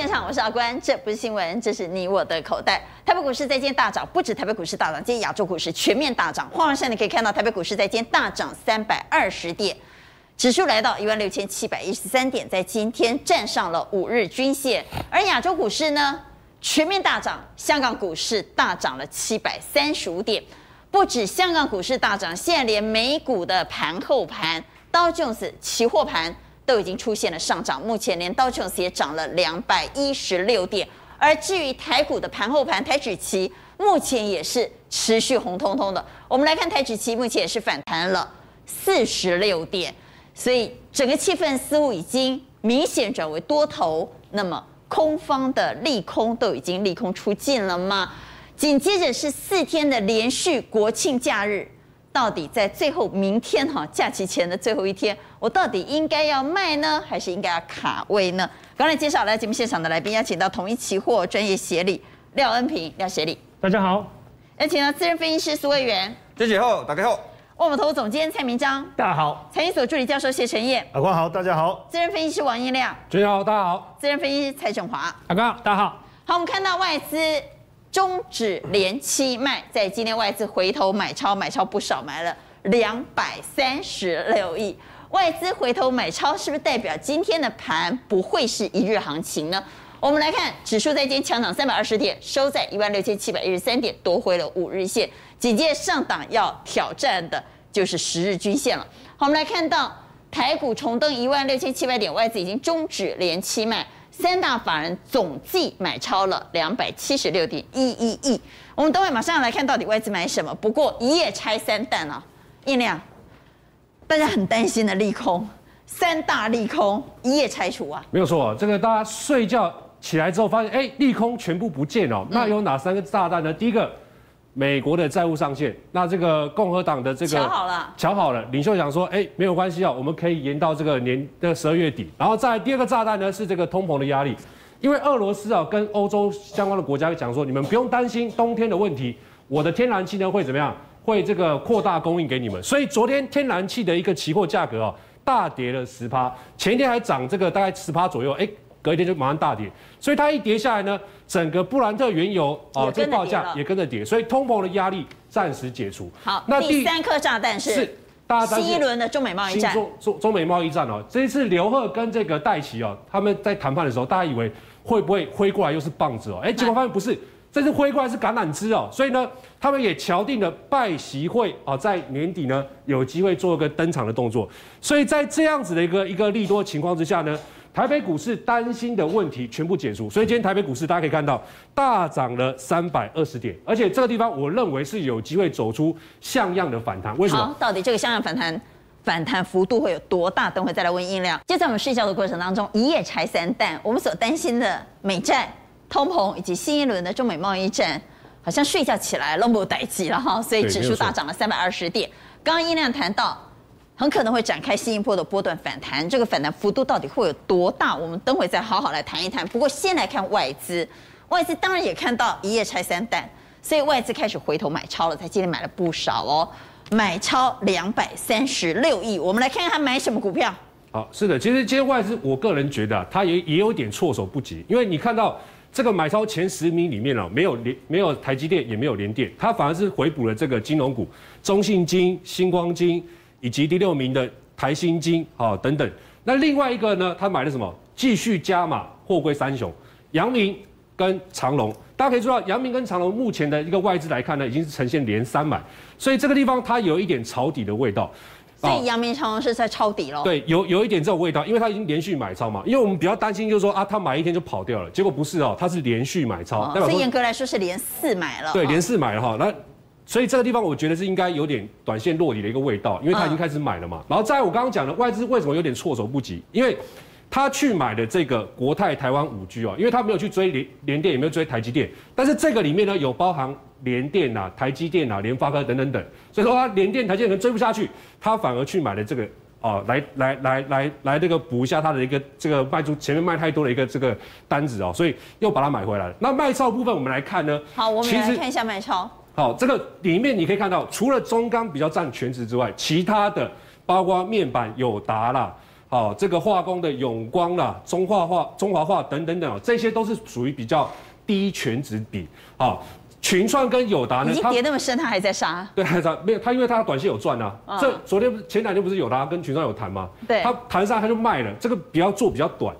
现场，我是阿关，这不是新闻，这是你我的口袋。台北股市在今天大涨，不止台北股市大涨，今天亚洲股市全面大涨。画面上你可以看到，台北股市在今天大涨三百二十点，指数来到一万六千七百一十三点，在今天站上了五日均线。而亚洲股市呢，全面大涨，香港股市大涨了七百三十五点。不止香港股市大涨，现在连美股的盘后盘道琼斯期货盘。都已经出现了上涨，目前连道琼斯也涨了两百一十六点，而至于台股的盘后盘，台指期目前也是持续红彤彤的。我们来看台指期，目前也是反弹了四十六点，所以整个气氛似乎已经明显转为多头。那么空方的利空都已经利空出尽了吗？紧接着是四天的连续国庆假日。到底在最后明天哈假期前的最后一天，我到底应该要卖呢，还是应该要卡位呢？刚才介绍来节目现场的来宾，邀请到统一期货专业协理廖恩平廖协理，大家好。邀请到资深分析师苏魏源，谢谢好，大家好。万宝投总监蔡明章，大家好。财经所助理教授谢晨业，阿关好，大家好。资深分析师王彦亮，大家好，大家好。资深分析师蔡振华，阿关大家好。好，我们看到外资。中止连七卖，在今天外资回头买超，买超不少，买了两百三十六亿。外资回头买超，是不是代表今天的盘不会是一日行情呢？我们来看指数在今天强涨三百二十点，收在一万六千七百一十三点，夺回了五日线。紧接上档要挑战的就是十日均线了。好，我们来看到台股重登一万六千七百点，外资已经终止连七卖。三大法人总计买超了两百七十六点一一亿。我们等会马上要来看到底外资买什么。不过一夜拆三弹啊，印亮，大家很担心的利空，三大利空一夜拆除啊。没有错，这个大家睡觉起来之后发现，哎，利空全部不见了。那有哪三个炸弹呢？第一个。美国的债务上限，那这个共和党的这个瞧好了，瞧好了，领袖讲说，哎，没有关系啊，我们可以延到这个年的十二月底。然后再第二个炸弹呢是这个通膨的压力，因为俄罗斯啊跟欧洲相关的国家讲说，你们不用担心冬天的问题，我的天然气呢会怎么样？会这个扩大供应给你们。所以昨天天然气的一个期货价格啊大跌了十趴，前天还涨这个大概十趴左右，哎。隔一天就马上大跌，所以它一跌下来呢，整个布兰特原油啊这个报价也跟着跌，所以通膨的压力暂时解除。好，那第三颗炸弹是是大家新一轮的中美贸易战。中中中美贸易战哦，这一次刘鹤跟这个戴琪哦，他们在谈判的时候，大家以为会不会挥过来又是棒子哦，哎，结果发现不是，这次挥过来是橄榄枝哦，所以呢，他们也敲定了拜习会啊，在年底呢有机会做一个登场的动作，所以在这样子的一个一个利多情况之下呢。台北股市担心的问题全部解除，所以今天台北股市大家可以看到大涨了三百二十点，而且这个地方我认为是有机会走出像样的反弹。为什么？好，到底这个像样反弹反弹幅度会有多大？等会再来问音量。就在我们睡觉的过程当中，一夜拆三弹，我们所担心的美债、通膨以及新一轮的中美贸易战，好像睡觉起来都没有代志了哈，所以指数大涨了三百二十点。刚刚音量谈到。很可能会展开新一波的波段反弹，这个反弹幅度到底会有多大？我们等会再好好来谈一谈。不过先来看外资，外资当然也看到一夜拆三弹，所以外资开始回头买超了，在今天买了不少哦，买超两百三十六亿。我们来看看他买什么股票。好，是的，其实今天外资，我个人觉得他也也有点措手不及，因为你看到这个买超前十名里面哦，没有联没有台积电，也没有联电，他反而是回补了这个金融股，中信金、新光金。以及第六名的台新金啊等等，那另外一个呢，他买了什么？继续加码货柜三雄，阳明跟长隆。大家可以知道，阳明跟长隆目前的一个外资来看呢，已经是呈现连三买，所以这个地方它有一点抄底的味道。所以阳明长隆是在抄底喽？对，有有一点这种味道，因为它已经连续买超嘛。因为我们比较担心就是说啊，他买一天就跑掉了，结果不是哦，他是连续买超。哦、所以严格来说是连四买了。对，连四买了哈，那。所以这个地方我觉得是应该有点短线落底的一个味道，因为他已经开始买了嘛。然后在我刚刚讲的外资为什么有点措手不及？因为他去买的这个国泰台湾五 G 哦，因为他没有去追联联电，也没有追台积电，但是这个里面呢有包含联电啊、台积电啊、联发科等等等，所以说他联电、台积电可能追不下去，他反而去买了这个哦，来来来来来这个补一下他的一个这个卖出前面卖太多的一个这个单子哦，所以又把它买回来了。那卖超部分我们来看呢，好，我们来看一下卖超。好，这个里面你可以看到，除了中钢比较占全值之外，其他的包括面板、友达啦，好，这个化工的永光啦、中化化、中华化等等等，这些都是属于比较低全值比。好，群创跟友达呢，已经跌那么深，它还在杀？对，还在没有它，因为它短线有赚啊。嗯、这昨天前两天不是友达跟群创有谈吗？对，它谈上它就卖了，这个比较做比较短。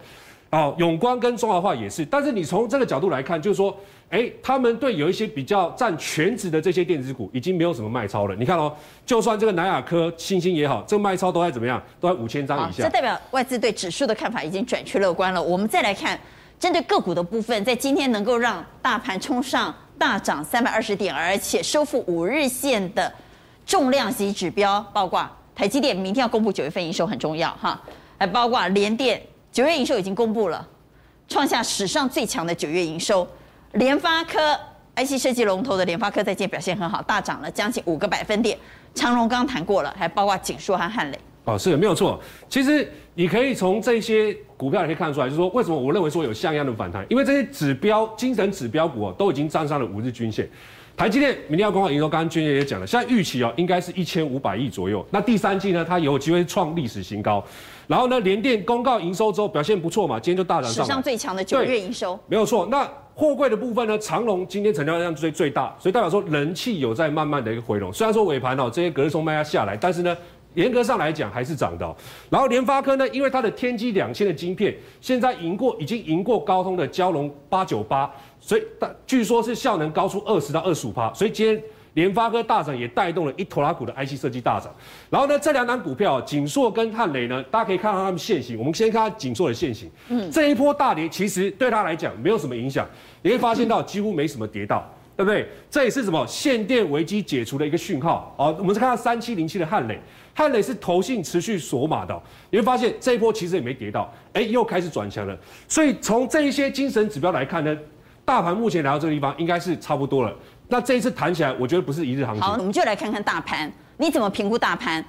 好，永光跟中华化也是，但是你从这个角度来看，就是说。哎，他们对有一些比较占全值的这些电子股，已经没有什么卖超了。你看哦，就算这个南亚科、欣兴也好，这个卖超都在怎么样？都在五千张以下。这代表外资对指数的看法已经转趋乐观了。我们再来看针对个股的部分，在今天能够让大盘冲上大涨三百二十点，而且收复五日线的重量级指标，包括台积电明天要公布九月份营收很重要哈，还包括联电九月营收已经公布了，创下史上最强的九月营收。联发科 IC 设计龙头的联发科在今表现很好，大涨了将近五个百分点。长荣刚谈过了，还包括景硕和汉磊。哦，是的，没有错。其实你可以从这些股票也可以看出来，就是说为什么我认为说有像样的反弹，因为这些指标、精神指标股啊都已经站上了五日均线。台积电明天要公告营收，刚刚俊杰也讲了，现在预期哦应该是一千五百亿左右。那第三季呢，它有机会创历史新高。然后呢，联电公告营收之后表现不错嘛，今天就大涨上。史上最强的九月营收。没有错。那货柜的部分呢？长荣今天成交量最最大，所以代表说人气有在慢慢的一个回笼。虽然说尾盘哦这些隔日冲卖压下来，但是呢，严格上来讲还是涨的。然后联发科呢，因为它的天玑两千的晶片，现在赢过已经赢过高通的蛟龙八九八，所以据说是效能高出二十到二十五趴，所以今天。联发科大涨也带动了一拖拉股的 IC 设计大涨，然后呢，这两档股票景硕跟汉雷呢，大家可以看到它们线型。我们先看景硕的线型，嗯，这一波大跌其实对它来讲没有什么影响，你会发现到几乎没什么跌到，对不对？这也是什么限电危机解除的一个讯号。好，我们再看到三七零七的汉磊，汉磊是投信持续锁码的，你会发现这一波其实也没跌到，哎，又开始转强了。所以从这一些精神指标来看呢，大盘目前来到这个地方应该是差不多了。那这一次谈起来，我觉得不是一日行情。好，我们就来看看大盘，你怎么评估大盘？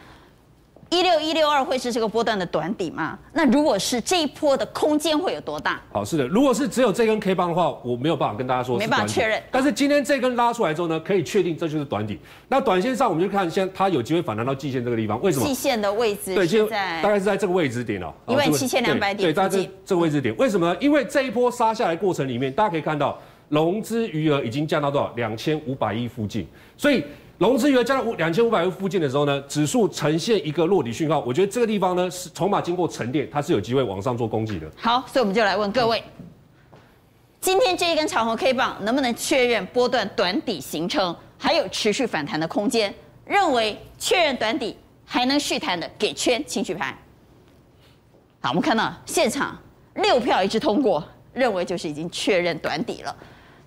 一六一六二会是这个波段的短底吗？那如果是这一波的空间会有多大？好，是的，如果是只有这根 K 棒的话，我没有办法跟大家说，没办法确认。但是今天这根拉出来之后呢，可以确定这就是短底。那短线上我们就看，现在它有机会反弹到季线这个地方，为什么？季线的位置对，现在大概是在这个位置点哦，一万七千两百点。对，在这这个位置点，为什么呢？因为这一波杀下来过程里面，大家可以看到。融资余额已经降到多少？两千五百亿附近。所以融资余额降到五两千五百亿附近的时候呢，指数呈现一个落底讯号。我觉得这个地方呢，是筹码经过沉淀，它是有机会往上做攻击的。好，所以我们就来问各位，今天这一根长红 K 棒能不能确认波段短底形成，还有持续反弹的空间？认为确认短底还能续弹的，给圈，请举牌。好，我们看到现场六票一致通过，认为就是已经确认短底了。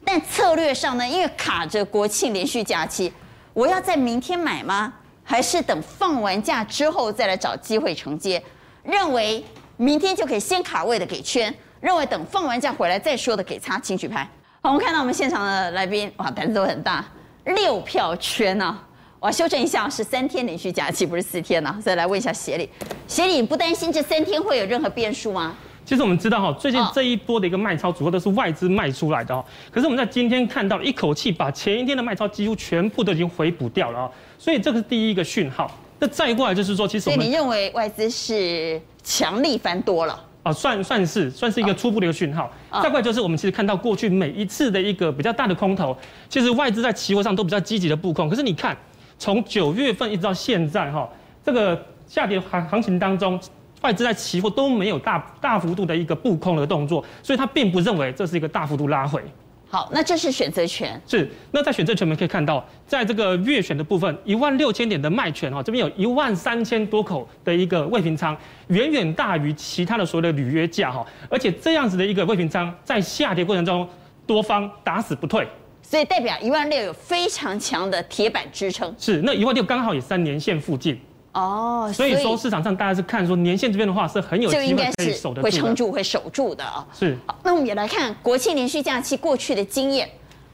但策略上呢，因为卡着国庆连续假期，我要在明天买吗？还是等放完假之后再来找机会承接？认为明天就可以先卡位的给圈，认为等放完假回来再说的给叉，请举牌。好，我们看到我们现场的来宾，哇，胆子都很大，六票圈啊！我修正一下，是三天连续假期，不是四天啊。再来问一下协理，协理你不担心这三天会有任何变数吗？其实我们知道哈，最近这一波的一个卖超主要都是外资卖出来的哦。可是我们在今天看到一口气把前一天的卖超几乎全部都已经回补掉了哦。所以这个是第一个讯号。那再过来就是说，其实我们你认为外资是强力翻多了啊？算算是算是一个初步的一个讯号。再过来就是我们其实看到过去每一次的一个比较大的空头，其实外资在期货上都比较积极的布空。可是你看，从九月份一直到现在哈，这个下跌行行情当中。外资在期货都没有大大幅度的一个布空的动作，所以他并不认为这是一个大幅度拉回。好，那这是选择权。是，那在选择权我们可以看到，在这个月选的部分，一万六千点的卖权哈，这边有一万三千多口的一个未平仓，远远大于其他的所谓的履约价哈，而且这样子的一个未平仓在下跌过程中，多方打死不退，所以代表一万六有非常强的铁板支撑。是，那一万六刚好也三年线附近。哦，所以说市场上大家是看说年限这边的话是很有机会可以守得住，会撑住，会守住的啊。是。好，那我们也来看国庆连续假期过去的经验，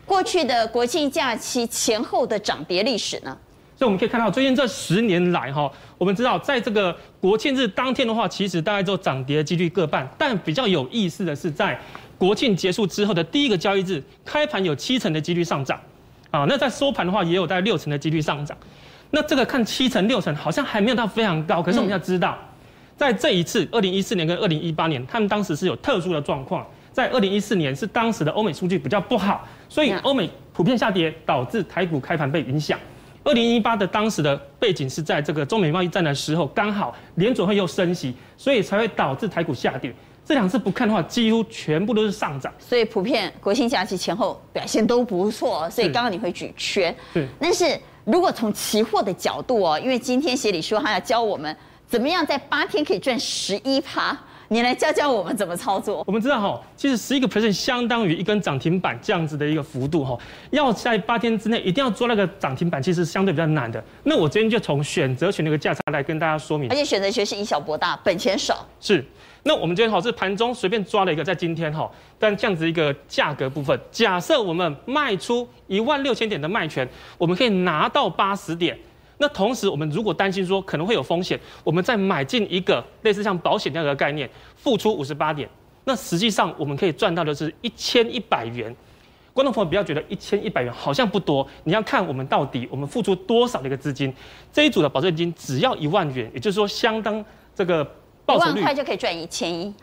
过去的国庆假期前后的涨跌历史呢？所以我们可以看到最近这十年来哈，我们知道在这个国庆日当天的话，其实大概就涨跌的几率各半。但比较有意思的是，在国庆结束之后的第一个交易日，开盘有七成的几率上涨，啊，那在收盘的话也有大概六成的几率上涨。那这个看七成六成好像还没有到非常高，可是我们要知道，在这一次二零一四年跟二零一八年，他们当时是有特殊的状况。在二零一四年是当时的欧美数据比较不好，所以欧美普遍下跌，导致台股开盘被影响。二零一八的当时的背景是在这个中美贸易战的时候，刚好联准会又升息，所以才会导致台股下跌。这两次不看的话，几乎全部都是上涨。所以普遍国庆假期前后表现都不错，所以刚刚你会举圈。对。但是如果从期货的角度哦，因为今天协理说他要教我们怎么样在八天可以赚十一趴。你来教教我们怎么操作。我们知道哈，其实十一个 percent 相当于一根涨停板这样子的一个幅度哈，要在八天之内一定要做那个涨停板，其实相对比较难的。那我今天就从选择权那个价差来跟大家说明。而且选择权是以小博大，本钱少。是。那我们今天哈是盘中随便抓了一个，在今天哈，但这样子一个价格部分，假设我们卖出一万六千点的卖权，我们可以拿到八十点。那同时，我们如果担心说可能会有风险，我们再买进一个类似像保险那样的概念，付出五十八点，那实际上我们可以赚到的是一千一百元。观众朋友不要觉得一千一百元好像不多，你要看我们到底我们付出多少的一个资金。这一组的保证金只要一万元，也就是说相当这个。一万块就可以赚一千一。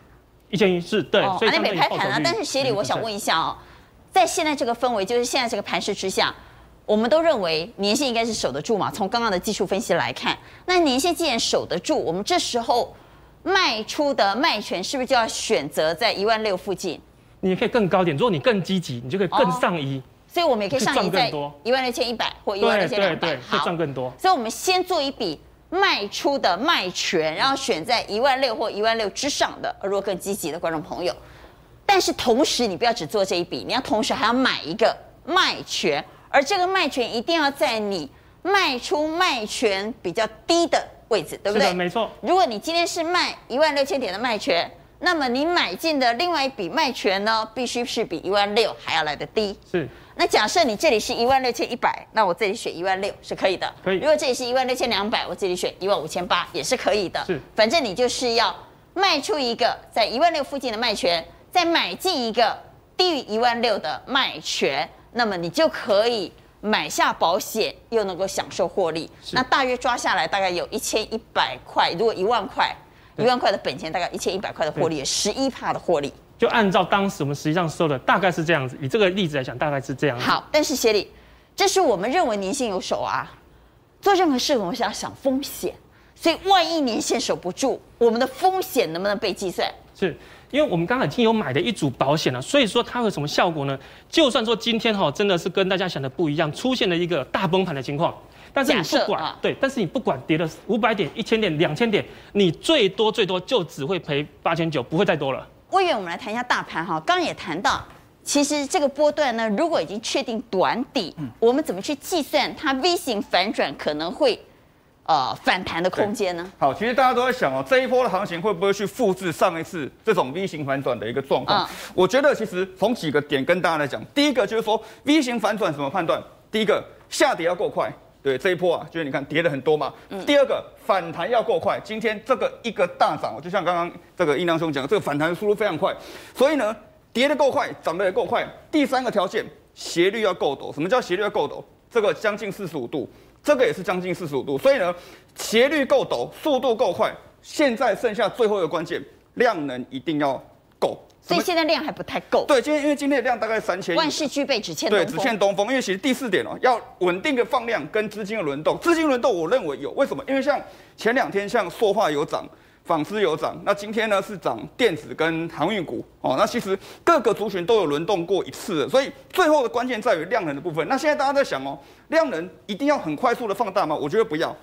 一千一是对，所以那没拍盘啊。但是协理，我想问一下哦，在现在这个氛围，就是现在这个盘势之下。我们都认为年线应该是守得住嘛。从刚刚的技术分析来看，那年线既然守得住，我们这时候卖出的卖权是不是就要选择在一万六附近？你也可以更高点，如果你更积极，你就可以更上移。哦、所以我们也可以上移在一万六千一百或一万六千两百，好，赚更多。所以我们先做一笔卖出的卖权，然后选在一万六或一万六之上的，而如果更积极的观众朋友。但是同时，你不要只做这一笔，你要同时还要买一个卖权。而这个卖权一定要在你卖出卖权比较低的位置，对不对？没错。如果你今天是卖一万六千点的卖权，那么你买进的另外一笔卖权呢，必须是比一万六还要来的低。是。那假设你这里是一万六千一百，那我这里选一万六是可以的。可以。如果这里是一万六千两百，我这里选一万五千八也是可以的。是。反正你就是要卖出一个在一万六附近的卖权，再买进一个低于一万六的卖权。那么你就可以买下保险，又能够享受获利。那大约抓下来大概有一千一百块，如果一万块，一万块的本钱大概一千一百块的获利，十一帕的获利。就按照当时我们实际上收的大概是这样子，以这个例子来讲，大概是这样子。好，但是协理，这是我们认为年限有守啊。做任何事我们是要想风险，所以万一年限守不住，我们的风险能不能被计算？是。因为我们刚刚已经有买的一组保险了，所以说它有什么效果呢？就算说今天哈真的是跟大家想的不一样，出现了一个大崩盘的情况，但是你不管、啊、对，但是你不管跌了五百点、一千点、两千点，你最多最多就只会赔八千九，不会再多了。委员，我们来谈一下大盘哈，刚刚也谈到，其实这个波段呢，如果已经确定短底，我们怎么去计算它 V 型反转可能会？呃，反弹的空间呢？好，其实大家都在想哦，这一波的行情会不会去复制上一次这种 V 型反转的一个状况？嗯、我觉得其实从几个点跟大家来讲，第一个就是说 V 型反转怎么判断？第一个下跌要够快，对，这一波啊，就是你看跌的很多嘛。嗯、第二个反弹要够快，今天这个一个大涨，就像刚刚这个英良兄讲，这个反弹速度非常快，所以呢，跌的够快，涨得也够快。第三个条件，斜率要够陡。什么叫斜率要够陡？这个将近四十五度。这个也是将近四十五度，所以呢，斜率够陡，速度够快。现在剩下最后一个关键，量能一定要够。所以现在量还不太够。对，今天因为今天的量大概三千亿。万事俱备，只欠对，只欠东风。因为其实第四点哦，要稳定的放量跟资金的轮动。资金轮动，我认为有。为什么？因为像前两天像塑化有涨。纺织有涨，那今天呢是涨电子跟航运股哦。那其实各个族群都有轮动过一次，所以最后的关键在于量能的部分。那现在大家在想哦，量能一定要很快速的放大吗？我觉得不要，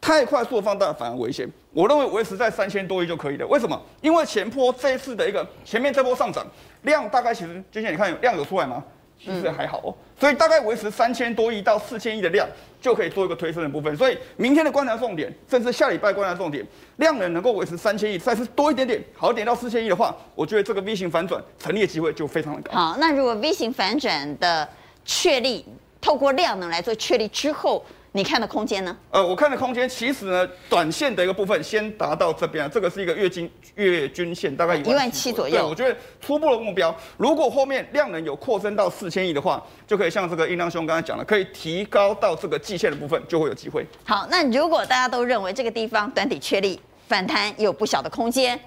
太快速放大反而危险。我认为维持在三千多亿就可以了。为什么？因为前波这一次的一个前面这波上涨量大概其实，就像你看有量有出来吗？其实还好哦。所以大概维持三千多亿到四千亿的量，就可以做一个推升的部分。所以明天的观察重点，甚至下礼拜观察重点，量能能够维持三千亿，再是多一点点，好一点到四千亿的话，我觉得这个 V 型反转成立的机会就非常的高。好，那如果 V 型反转的确立，透过量能来做确立之后。你看的空间呢？呃，我看的空间其实呢，短线的一个部分先达到这边啊，这个是一个月均月均线，大概一万七左右。对，我觉得初步的目标，如果后面量能有扩增到四千亿的话，就可以像这个英亮兄刚才讲的，可以提高到这个季线的部分，就会有机会。好，那如果大家都认为这个地方短底确立，反弹有不小的空间。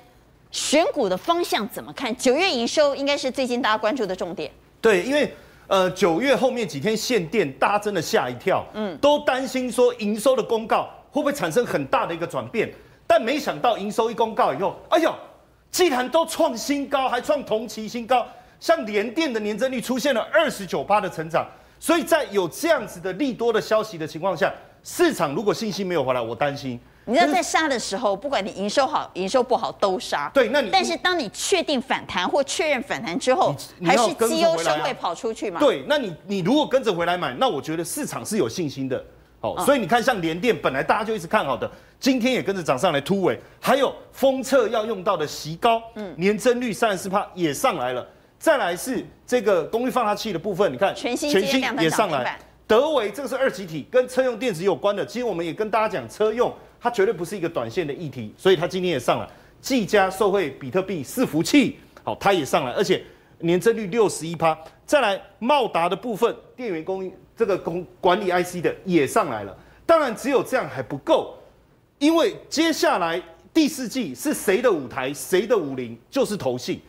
选股的方向怎么看？九月营收应该是最近大家关注的重点。对，因为呃九月后面几天限电，大家真的吓一跳，嗯，都担心说营收的公告会不会产生很大的一个转变，但没想到营收一公告以后，哎呦，既然都创新高，还创同期新高，像联电的年增率出现了二十九趴的成长，所以在有这样子的利多的消息的情况下，市场如果信心没有回来，我担心。你知道在杀的时候，不管你营收好、营收不好都杀。对，那你但是当你确定反弹或确认反弹之后，还是绩优生会跑出去嘛？对，那你你如果跟着回来买，那我觉得市场是有信心的。好，所以你看，像联电本来大家就一直看好的，今天也跟着涨上来突围。还有封测要用到的矽高，嗯，年增率三十四帕也上来了。再来是这个功率放大器的部分，你看全新也上来。德维这个是二极体，跟车用电子有关的。其实我们也跟大家讲车用。它绝对不是一个短线的议题，所以它今天也上了。技嘉受惠比特币伺服器，好，它也上来，而且年增率六十一趴。再来茂达的部分，电源供应这个供管理 IC 的也上来了。当然，只有这样还不够，因为接下来第四季是谁的舞台，谁的武林，就是投信。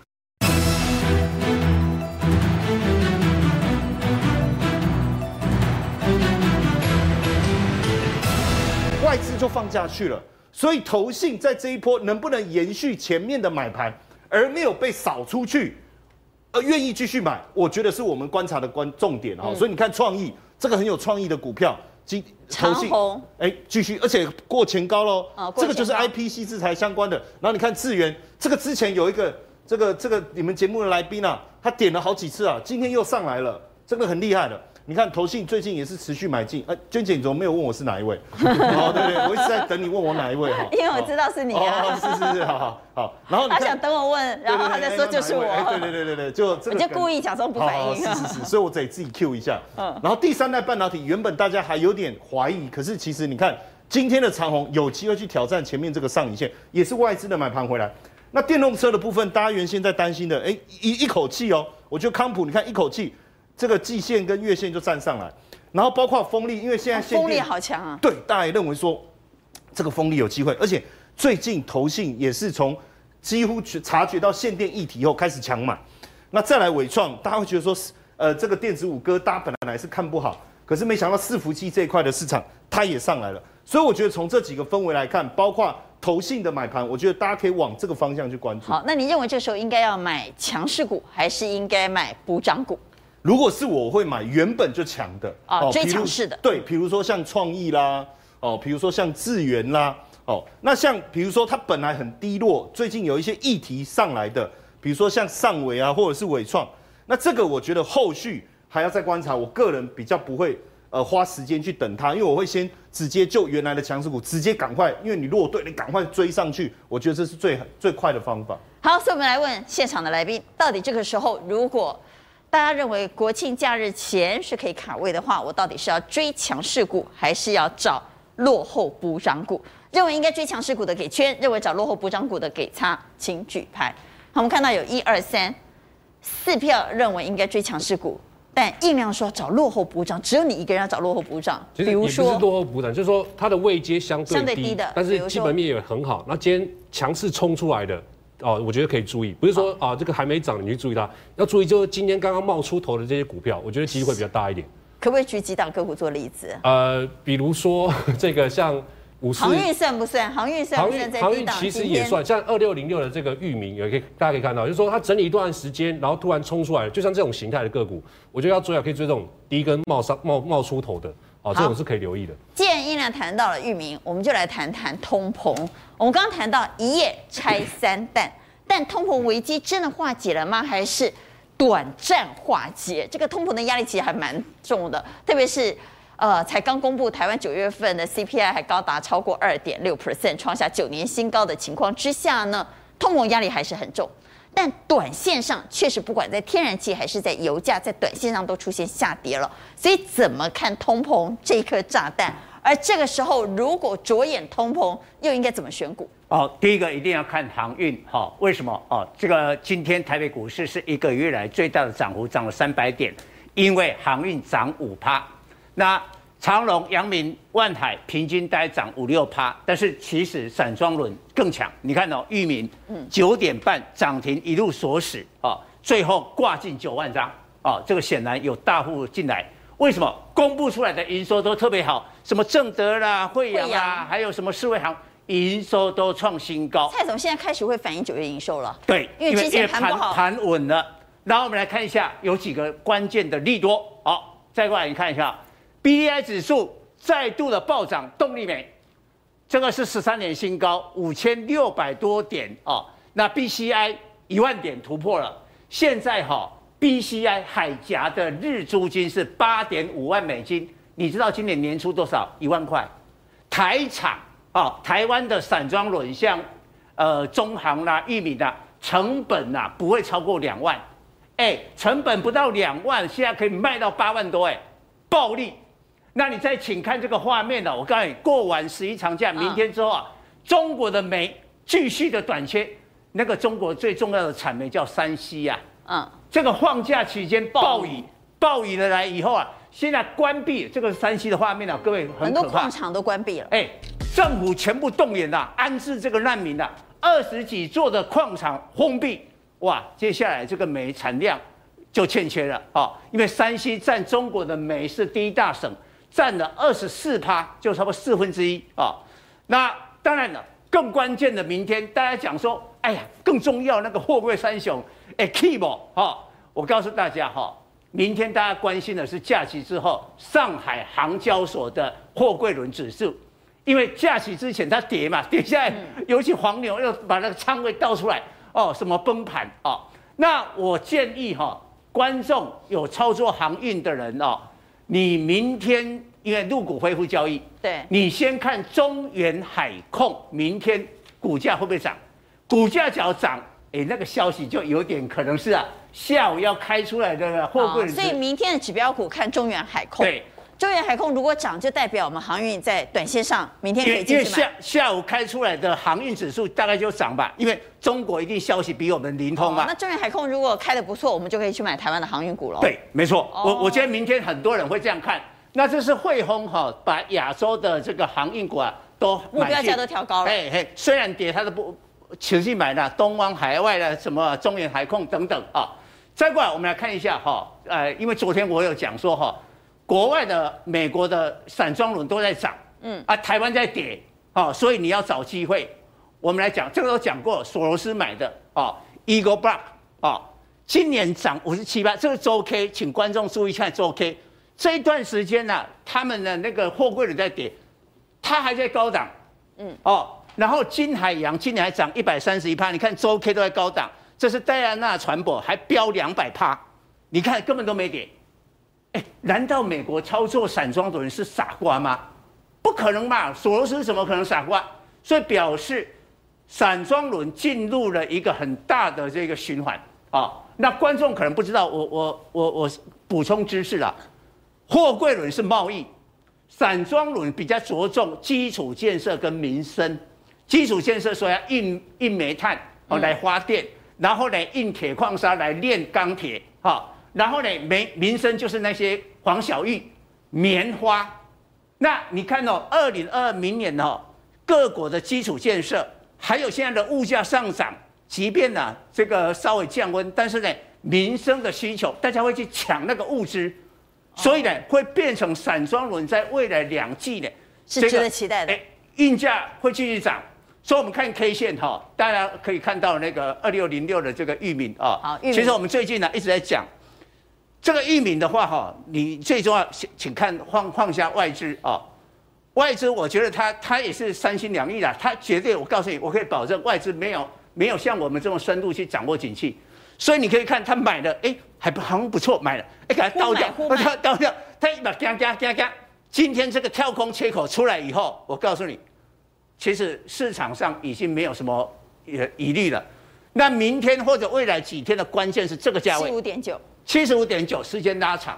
外资就放下去了，所以投信在这一波能不能延续前面的买盘，而没有被扫出去，而愿意继续买，我觉得是我们观察的关重点啊。所以你看创意这个很有创意的股票，今投信哎继续，而且过前高喽，这个就是 IPC 制裁相关的。然后你看智源，这个之前有一个这个这个你们节目的来宾啊，他点了好几次啊，今天又上来了，这个很厉害的。你看投信最近也是持续买进，哎、啊，娟姐你怎么没有问我是哪一位？哦，对对，我一直在等你问我哪一位哈。因为我知道是你啊。哦、是是是，好好好。然后他想等我问，然后他再说就是我。对对对对对，就。我就故意假装不反应。是是是，所以我得自己 Q 一下。嗯。然后第三代半导体原本大家还有点怀疑，可是其实你看今天的长虹有机会去挑战前面这个上影线，也是外资的买盘回来。那电动车的部分，大家原先在担心的，哎，一一口气哦，我觉得康普，你看一口气，这个季线跟月线就站上来。然后包括风力，因为现在风力好强啊。对，大家也认为说这个风力有机会，而且最近投信也是从几乎察觉到限电议题以后开始抢买。那再来伟创，大家会觉得说，呃，这个电子五哥大家本来是看不好，可是没想到伺服器这一块的市场它也上来了。所以我觉得从这几个氛围来看，包括投信的买盘，我觉得大家可以往这个方向去关注。好，那你认为这时候应该要买强势股，还是应该买补涨股？如果是我会买原本就强的哦，最强势的。对，比如说像创意啦，哦，比如说像智源啦，哦，那像比如说它本来很低落，最近有一些议题上来的，比如说像上纬啊，或者是纬创，那这个我觉得后续还要再观察。我个人比较不会呃花时间去等它，因为我会先直接就原来的强势股直接赶快，因为你落队，你赶快追上去，我觉得这是最最快的方法。好，所以我们来问现场的来宾，到底这个时候如果。大家认为国庆假日前是可以卡位的话，我到底是要追强势股，还是要找落后补涨股？认为应该追强势股的给圈，认为找落后补涨股的给叉，请举牌。好，我们看到有一二三四票认为应该追强势股，但硬要说找落后补涨，只有你一个人要找落后补涨。其实也不是落后补涨，就是说它的位阶相对低，相对低的，但是基本面也很好。那今天强势冲出来的。哦，我觉得可以注意，不是说啊，这个还没涨，你去注意它，要注意就是今天刚刚冒出头的这些股票，我觉得机会比较大一点。可不可以举几档个股做例子？呃，比如说这个像五四，航运算不算？航运算不算？航运其实也算，像二六零六的这个域名，也可以大家可以看到，就是说它整理一段时间，然后突然冲出来，就像这种形态的个股，我觉得要追啊，可以追这种第一根冒上冒冒出头的。哦，这种是可以留意的。既然音量谈到了域名，我们就来谈谈通膨。我们刚刚谈到一夜拆三弹，但通膨危机真的化解了吗？还是短暂化解？这个通膨的压力其实还蛮重的，特别是呃，才刚公布台湾九月份的 CPI 还高达超过二点六 percent，创下九年新高的情况之下呢，通膨压力还是很重。但短线上确实，不管在天然气还是在油价，在短线上都出现下跌了。所以怎么看通膨这颗炸弹？而这个时候，如果着眼通膨，又应该怎么选股？哦，第一个一定要看航运，哈、哦，为什么？哦，这个今天台北股市是一个月来最大的涨幅，涨了三百点，因为航运涨五趴。那长隆、阳明、万海平均大概涨五六趴，但是其实散装轮更强。你看哦，裕民九点半涨停一路锁死啊，最后挂进九万张啊，这个显然有大户进来。为什么公布出来的营收都特别好？什么正德啦、惠阳啦，还有什么世卫行营收都创新高。蔡总现在开始会反映九月营收了，对，因为之前盘盘稳了。然后我们来看一下有几个关键的利多。好，再过来你看一下，BDI 指数再度的暴涨，动力煤，这个是十三年新高，五千六百多点哦。那 BCI 一万点突破了，现在哈。BCI 海峡的日租金是八点五万美金，你知道今年年初多少？一万块。台厂啊，台湾的散装轮像呃中航啦、玉米啦，成本呐、啊、不会超过两万，哎，成本不到两万，现在可以卖到八万多，哎，暴利。那你再请看这个画面呢？我告诉你，过完十一长假，明天之后啊，中国的煤继续的短缺，那个中国最重要的产煤叫山西呀，嗯。这个放假期间暴雨，暴雨的来以后啊，现在关闭这个山西的画面啊，各位很，很多矿场都关闭了。哎，政府全部动员了，安置这个难民了，二十几座的矿场封闭，哇，接下来这个煤产量就欠缺了啊，因为山西占中国的煤是第一大省，占了二十四趴，就差不多四分之一啊。那当然了，更关键的，明天大家讲说，哎呀，更重要那个货柜三雄。哎，key 哈，我告诉大家哈，明天大家关心的是假期之后上海航交所的货柜轮指数，因为假期之前它跌嘛，跌下来，尤其黄牛又把那个仓位倒出来，哦，什么崩盘哦，那我建议哈，观众有操作航运的人哦，你明天因为入股恢复交易，对，你先看中原海控明天股价会不会涨，股价只要涨。哎，那个消息就有点可能是啊，下午要开出来的货柜、哦。所以明天的指标股看中原海控。对，中远海控如果涨，就代表我们航运在短线上明天可以进去买。因为下下午开出来的航运指数大概就涨吧，因为中国一定消息比我们灵通嘛、哦。那中远海控如果开的不错，我们就可以去买台湾的航运股了。对，没错。哦、我我觉得明天很多人会这样看。那这是汇丰哈，把亚洲的这个航运股啊都目标价都调高了。嘿嘿，虽然跌，它都不。持续买的东方海外的什么中远海控等等啊，再过来我们来看一下哈，呃，因为昨天我有讲说哈，国外的美国的散装轮都在涨，嗯啊，台湾在跌，哦，所以你要找机会。我们来讲，这个都讲过，索罗斯买的哦，Eagle Block 哦，今年涨五十七趴，这个周 K，请观众注意看周 K，这一段时间呢、啊，他们的那个货柜轮在跌，它还在高档，嗯哦。然后金海洋今年还涨一百三十一趴，你看周 K 都在高档，这是戴安娜船舶还飙两百趴，你看根本都没跌。哎，难道美国操作散装的人是傻瓜吗？不可能嘛，索罗斯怎么可能傻瓜？所以表示散装轮进入了一个很大的这个循环啊。那观众可能不知道，我我我我补充知识了，货柜轮是贸易，散装轮比较着重基础建设跟民生。基础建设说要运运煤炭哦来发电，然后来运铁矿砂来炼钢铁哈，然后呢民民生就是那些黄小玉、棉花。那你看哦，二零二二明年哦，各国的基础建设还有现在的物价上涨，即便呢这个稍微降温，但是呢民生的需求，大家会去抢那个物资，所以呢会变成散装轮在未来两季呢是值得期待的，运价会继续涨。所以，我们看 K 线哈，大家可以看到那个二六零六的这个域名啊。好。其实我们最近呢一直在讲这个玉米的话哈，你最重要请看放放下外资啊。外资我觉得他他也是三心两意的，他绝对我告诉你，我可以保证外资没有没有像我们这种深度去掌握景气。所以你可以看他买的，哎，还不还不错，买了，哎，给他倒掉，他 倒掉，他一把嘎嘎嘎嘎。今天这个跳空缺口出来以后，我告诉你。其实市场上已经没有什么疑虑了。那明天或者未来几天的关键是这个价位，七十五点九，七十五点九，时间拉长，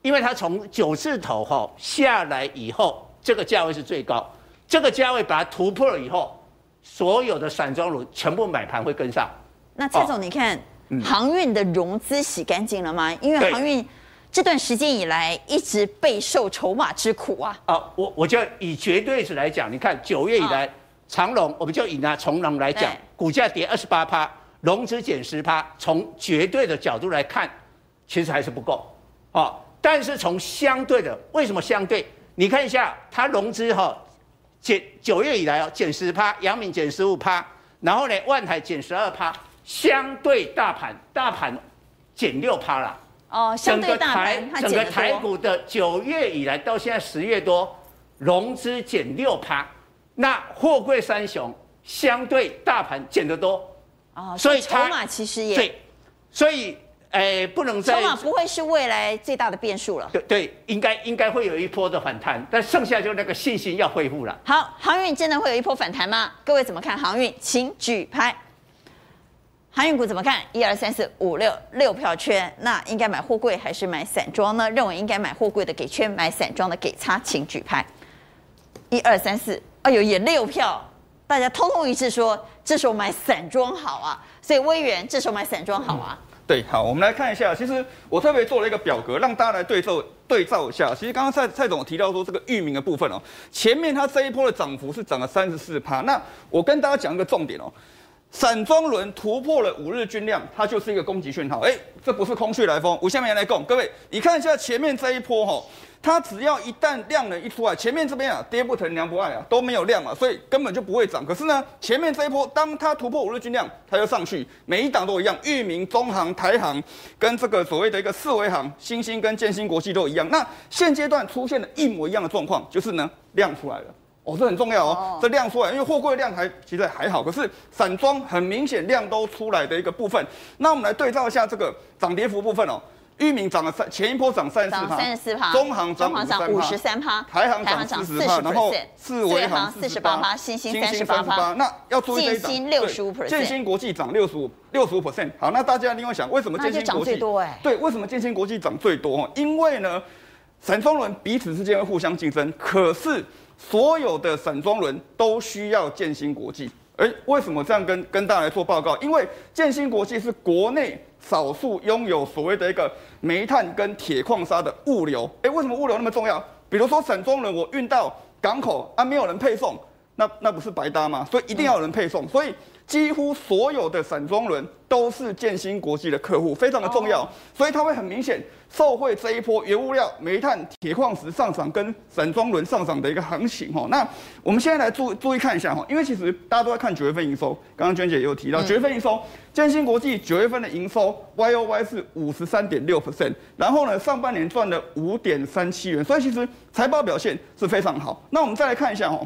因为它从九字头哈下来以后，这个价位是最高。这个价位把它突破了以后，所有的散装轮全部买盘会跟上。那蔡总，你看、哦、航运的融资洗干净了吗？因为航运这段时间以来一直备受筹码之苦啊。啊，我我就以绝对值来讲，你看九月以来，啊、长龙我们就以拿从容来讲，股价跌二十八趴，融资减十趴，从绝对的角度来看，其实还是不够哦。但是从相对的，为什么相对？你看一下它融资哈减九月以来哦减十趴，阳明减十五趴，然后呢万海减十二趴，相对大盘大盘减六趴了。哦，相对大盘整个台股的九月以来到现在十月多，融资减六趴，那货柜三雄相对大盘减得多。哦，所以筹码其实也对，所以。哎，不能再。筹码不会是未来最大的变数了。对对，应该应该会有一波的反弹，但剩下就那个信心要恢复了。好，航运真的会有一波反弹吗？各位怎么看航运？请举牌。航运股怎么看？一二三四五六六票圈，那应该买货柜还是买散装呢？认为应该买货柜的给圈，买散装的给叉，请举牌。一二三四，哎呦，也六票，大家通通一致说，这时候买散装好啊。所以威元这时候买散装好啊。嗯对，好，我们来看一下。其实我特别做了一个表格，让大家来对照对照一下。其实刚刚蔡蔡总提到说，这个域名的部分哦，前面它这一波的涨幅是涨了三十四趴。那我跟大家讲一个重点哦，散装轮突破了五日均量，它就是一个攻击讯号。哎，这不是空穴来风。我下面来讲，各位，你看一下前面这一波哈。它只要一旦量能一出来，前面这边啊跌不疼娘不爱啊都没有量嘛，所以根本就不会涨。可是呢，前面这一波当它突破五日均量，它就上去，每一档都一样，裕民、中航、台航跟这个所谓的一个四维航、新兴跟建新国际都一样。那现阶段出现了一模一样的状况，就是呢量出来了哦，这很重要哦，这量出来，因为货柜量还其实还好，可是散装很明显量都出来的一个部分。那我们来对照一下这个涨跌幅部分哦。裕民涨了三，前一波涨三十四趴，三十四趴，中行涨五十三趴，台行涨四十趴，然后四维行四十八趴，新兴三十八趴。那要注意这一档，建新六十五 percent，建兴国际涨六十五六十五 percent。好，那大家另外想，为什么建新国际对，为什么建新国际涨最多？因为呢，散装轮彼此之间会互相竞争，可是所有的散装轮都需要建新国际。哎，为什么这样跟跟大家来做报告？因为建新国际是国内。少数拥有所谓的一个煤炭跟铁矿砂的物流，诶，为什么物流那么重要？比如说沈中人，我运到港口啊，没有人配送，那那不是白搭吗？所以一定要有人配送，所以。几乎所有的散装轮都是建新国际的客户，非常的重要，所以它会很明显受惠这一波原物料、煤炭、铁矿石上涨跟散装轮上涨的一个行情哈。那我们现在来注注意看一下哈，因为其实大家都在看九月份营收，刚刚娟姐也有提到九月份营收，建新国际九月份的营收 Y O Y 是五十三点六 percent，然后呢上半年赚了五点三七元，所以其实财报表现是非常好。那我们再来看一下哦，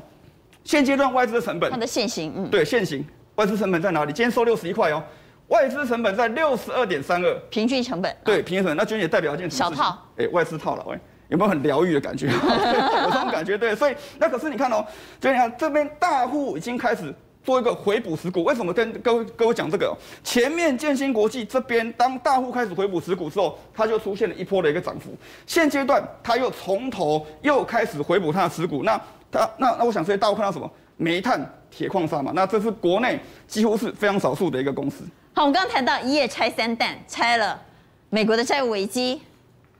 现阶段外资的成本，它的现行，嗯，对现行。外资成本在哪里？今天收六十一块哦，外资成本在六十二点三二，平均成本。对，平均成本。那娟姐代表一件？小套。哎，外资套了，喂，有没有很疗愈的感觉？有这种感觉，对。所以那可是你看哦，所以你看这边大户已经开始做一个回补持股。为什么跟各位各位讲这个？前面建新国际这边当大户开始回补持股之后，它就出现了一波的一个涨幅。现阶段它又从头又开始回补它的持股。那它那那我想说，大户看到什么？煤炭、铁矿砂嘛，那这是国内几乎是非常少数的一个公司。好，我们刚刚谈到一夜拆三弹，拆了美国的债务危机、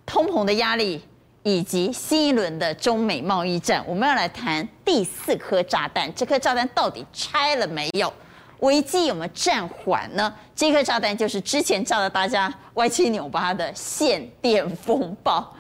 通膨的压力，以及新一轮的中美贸易战。我们要来谈第四颗炸弹，这颗炸弹到底拆了没有？危机有没有暂缓呢？这颗炸弹就是之前炸的大家歪七扭八的限电风暴、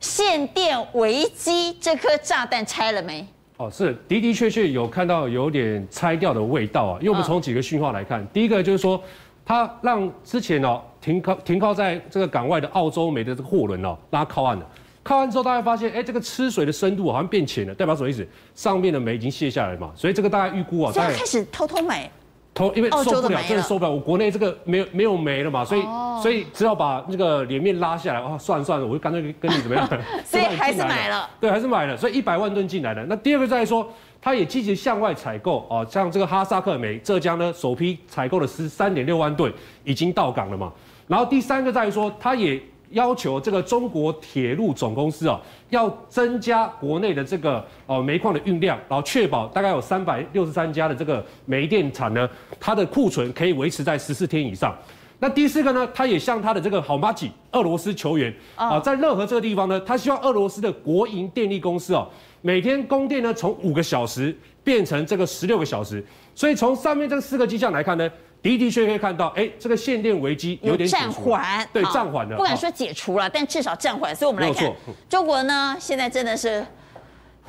限电危机，这颗炸弹拆了没？哦，是的的确确有看到有点拆掉的味道啊，因为我们从几个讯号来看，嗯、第一个就是说，它让之前哦停靠停靠在这个港外的澳洲煤的这个货轮哦，拉靠岸了，靠岸之后大家发现，哎，这个吃水的深度好像变浅了，代表什么意思？上面的煤已经卸下来嘛，所以这个大家预估啊，现在开始偷偷买。投，因为受不了，真的受不了。我国内这个没有没有煤了嘛，所以、哦、所以只好把那个脸面拉下来。哦，算了算了，我就干脆跟你怎么样？所以还是买了。对，还是买了。所以一百万吨进来了。那第二个再说，他也积极向外采购啊，像这个哈萨克煤，浙江呢首批采购的十三点六万吨已经到港了嘛。然后第三个在于说，他也。要求这个中国铁路总公司啊，要增加国内的这个呃煤矿的运量，然后确保大概有三百六十三家的这个煤电厂呢，它的库存可以维持在十四天以上。那第四个呢，他也向他的这个好麻吉俄罗斯求援啊，在热河这个地方呢，他希望俄罗斯的国营电力公司哦，每天供电呢从五个小时变成这个十六个小时。所以从上面这四个迹象来看呢，的的确确可以看到，哎，这个限电危机有点暂缓，对，暂缓了，不敢说解除了，但至少暂缓。所以我们来看，中国呢现在真的是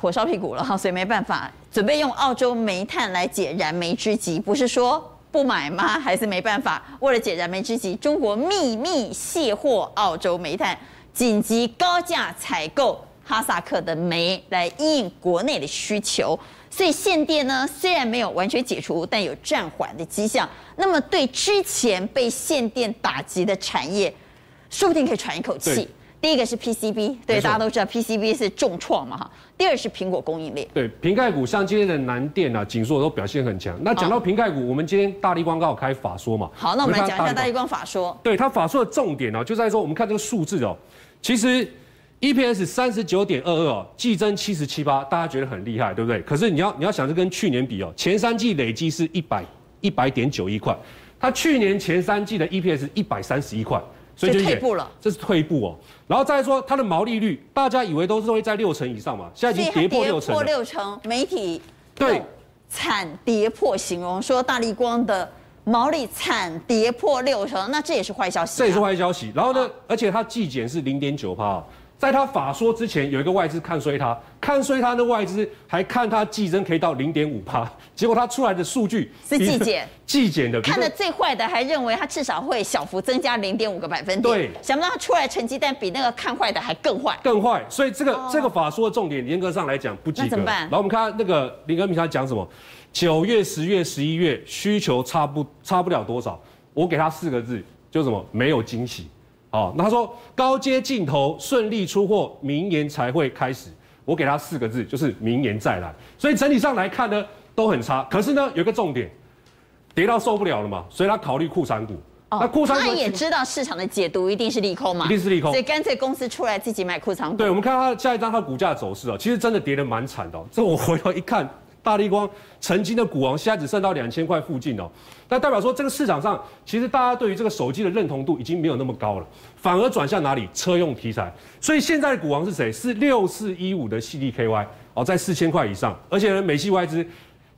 火烧屁股了哈，所以没办法，准备用澳洲煤炭来解燃眉之急，不是说。不买吗？还是没办法？为了解燃眉之急，中国秘密卸货澳洲煤炭，紧急高价采购哈萨克的煤来应国内的需求。所以限电呢，虽然没有完全解除，但有暂缓的迹象。那么对之前被限电打击的产业，说不定可以喘一口气。第一个是 PCB，对，大家都知道 PCB 是重创嘛哈。第二是苹果供应链，对，瓶盖股像今天的南电啊、景硕都表现很强。那讲到瓶盖股，我们今天大力光刚好开法说嘛。好，那我们来讲一下大力光法说。对，它法说的重点呢，就在说我们看这个数字哦，其实 EPS 三十九点二二哦，季增七十七八，大家觉得很厉害，对不对？可是你要你要想，这跟去年比哦，前三季累计是一百一百点九一块，它去年前三季的 EPS 一百三十一块。所以就退步了，这是退步哦。然后再说它的毛利率，大家以为都是会在六成以上嘛，现在已经跌破六成。跌破六成，媒体对惨跌破形容说大力光的毛利惨跌破六成，那这也是坏消息。这也是坏消息。然后呢，而且它季减是零点九趴。在他法说之前，有一个外资看衰他，看衰他的外资还看他季增可以到零点五趴，结果他出来的数据是季减，季减的。看的最坏的还认为他至少会小幅增加零点五个百分点，对，想不到他出来成绩单比那个看坏的还更坏，更坏。所以这个、哦、这个法说的重点严格上来讲不及格。那怎么办？然后我们看那个林恩平他讲什么？九月、十月、十一月需求差不差不了多少，我给他四个字，就什么没有惊喜。哦，那他说高阶镜头顺利出货，明年才会开始。我给他四个字，就是明年再来。所以整体上来看呢，都很差。可是呢，有个重点，跌到受不了了嘛，所以他考虑库藏股。哦，那库藏股他也知道市场的解读一定是利空嘛，一定是利空，所以干脆公司出来自己买库藏股。对，我们看他下一张，他股价走势啊，其实真的跌得蛮惨的哦。这我回头一看。大立光曾经的股王，现在只剩到两千块附近哦。那代表说，这个市场上其实大家对于这个手机的认同度已经没有那么高了，反而转向哪里？车用题材。所以现在的股王是谁？是六四一五的 CDKY 哦，在四千块以上，而且呢，美系外资。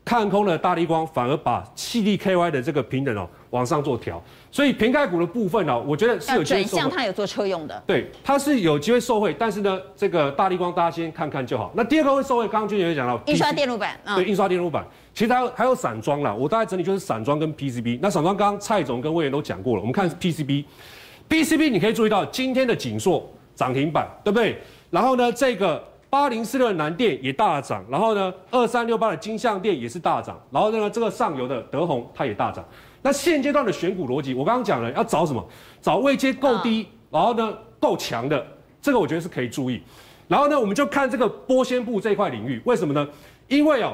看空了大立光，反而把 CDKY 的这个平等哦往上做调，所以瓶盖股的部分呢，我觉得是有机会。转向它有做车用的，对，它是有机会受惠，但是呢，这个大力光大家先看看就好。那第二个会受惠，刚刚军也讲到，印刷电路板，对，印刷电路板，其实还有还有散装啦，我大概整理就是散装跟 PCB。那散装刚刚蔡总跟魏源都讲过了，我们看 PCB，PCB 你可以注意到今天的景硕涨停板，对不对？然后呢，这个。八零四六的南电也大涨，然后呢，二三六八的金像电也是大涨，然后呢，这个上游的德宏它也大涨。那现阶段的选股逻辑，我刚刚讲了，要找什么？找位阶够低，然后呢够强的，这个我觉得是可以注意。然后呢，我们就看这个玻纤布这一块领域，为什么呢？因为哦，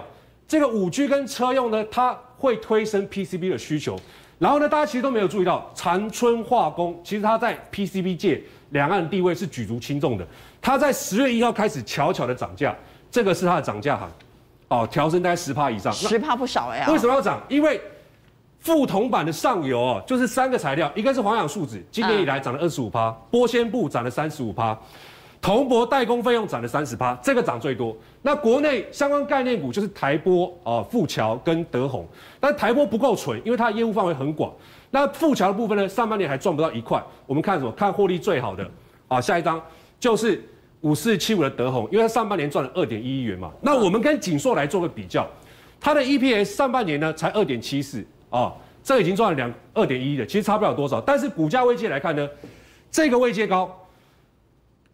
这个五 G 跟车用呢，它会推升 PCB 的需求。然后呢，大家其实都没有注意到，长春化工其实它在 PCB 界两岸的地位是举足轻重的。它在十月一号开始悄悄的涨价，这个是它的涨价行，哦，调升大概十帕以上，十帕不少哎呀。为什么要涨？因为副铜板的上游哦，就是三个材料，一个是环氧树脂，今年以来涨了二十五趴，玻纤布涨了三十五趴，铜箔代工费用涨了三十趴，这个涨最多。那国内相关概念股就是台玻哦，富桥跟德宏，但台玻不够纯，因为它的业务范围很广。那富桥的部分呢，上半年还赚不到一块。我们看什么？看获利最好的啊，下一张就是。五四七五的德宏，因为它上半年赚了二点一亿元嘛，那我们跟景硕来做个比较，它的 EPS 上半年呢才二点七四啊，这已经赚了两二点一了，其实差不了多少。但是股价位阶来看呢，这个位阶高，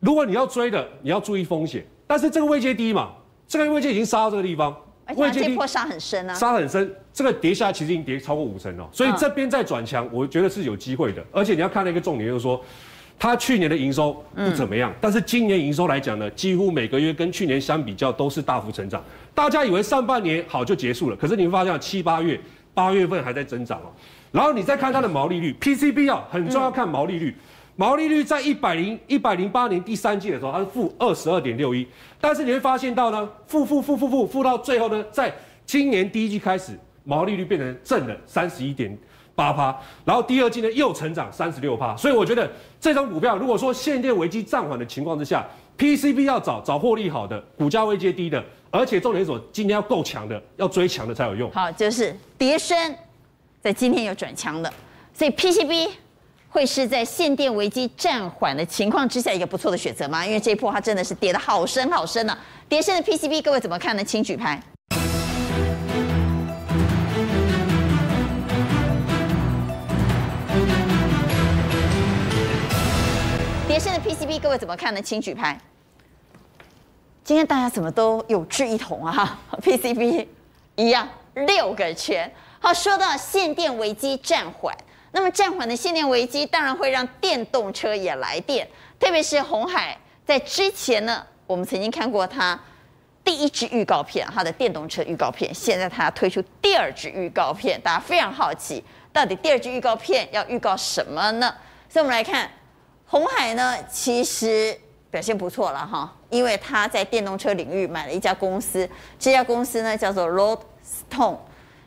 如果你要追的，你要注意风险。但是这个位阶低嘛，这个位阶已经杀到这个地方，位阶低破杀很深啊，杀很深，这个跌下来其实已经跌超过五成了，所以这边再转强，我觉得是有机会的。而且你要看那个重点，就是说。它去年的营收不怎么样，但是今年营收来讲呢，几乎每个月跟去年相比较都是大幅成长。大家以为上半年好就结束了，可是你会发现七八月八月份还在增长哦。然后你再看它的毛利率，PCB 啊很重要，看毛利率。毛利率在一百零一百零八年第三季的时候，它是负二十二点六一，但是你会发现到呢，负负负负负负到最后呢，在今年第一季开始，毛利率变成正的三十一点。八趴，然后第二季呢又成长三十六趴，所以我觉得这种股票，如果说限电危机暂缓的情况之下，PCB 要找找获利好的，股价位阶低的，而且重点是今天要够强的，要追强的才有用。好，就是跌升，在今天有转强的，所以 PCB 会是在限电危机暂缓的情况之下一个不错的选择吗？因为这一波它真的是跌得好深好深呢、啊。跌深的 PCB，各位怎么看呢？请举牌。跌升的 PCB，各位怎么看呢？请举牌。今天大家怎么都有志一同啊？PCB 一样六个圈。好，说到限电危机暂缓，那么暂缓的限电危机当然会让电动车也来电，特别是红海在之前呢，我们曾经看过它第一支预告片，它的电动车预告片。现在它推出第二支预告片，大家非常好奇，到底第二支预告片要预告什么呢？所以我们来看。红海呢，其实表现不错了哈，因为他在电动车领域买了一家公司，这家公司呢叫做 Roadstone，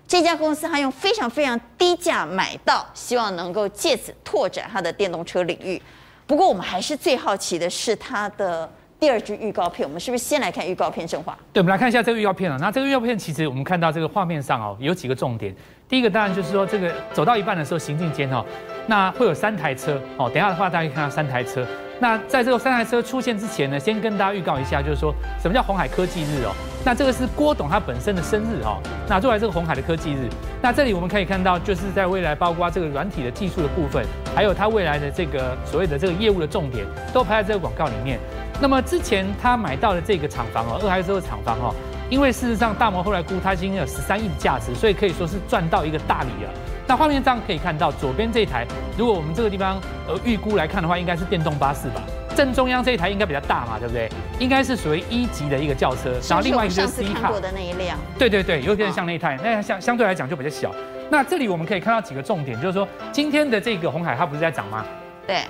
这家公司他用非常非常低价买到，希望能够借此拓展他的电动车领域。不过我们还是最好奇的是他的第二支预告片，我们是不是先来看预告片？正话，对，我们来看一下这个预告片啊。那这个预告片其实我们看到这个画面上哦，有几个重点。第一个当然就是说，这个走到一半的时候，行进间哦。那会有三台车哦，等一下的话大家可以看到三台车。那在这个三台车出现之前呢，先跟大家预告一下，就是说什么叫红海科技日哦。那这个是郭董他本身的生日哦。那作为这个红海的科技日，那这里我们可以看到，就是在未来包括这个软体的技术的部分，还有他未来的这个所谓的这个业务的重点，都拍在这个广告里面。那么之前他买到的这个厂房哦，二台车的厂房哦，因为事实上大摩后来估他已经有十三亿的价值，所以可以说是赚到一个大礼了。那画面上可以看到，左边这一台，如果我们这个地方呃预估来看的话，应该是电动巴士吧。正中央这一台应该比较大嘛，对不对？应该是属于一级的一个轿车。然后另外一个就是 C 卡。的那一辆。对对对，有点像那一台，那相相对来讲就比较小。那这里我们可以看到几个重点，就是说今天的这个红海它不是在涨吗？对。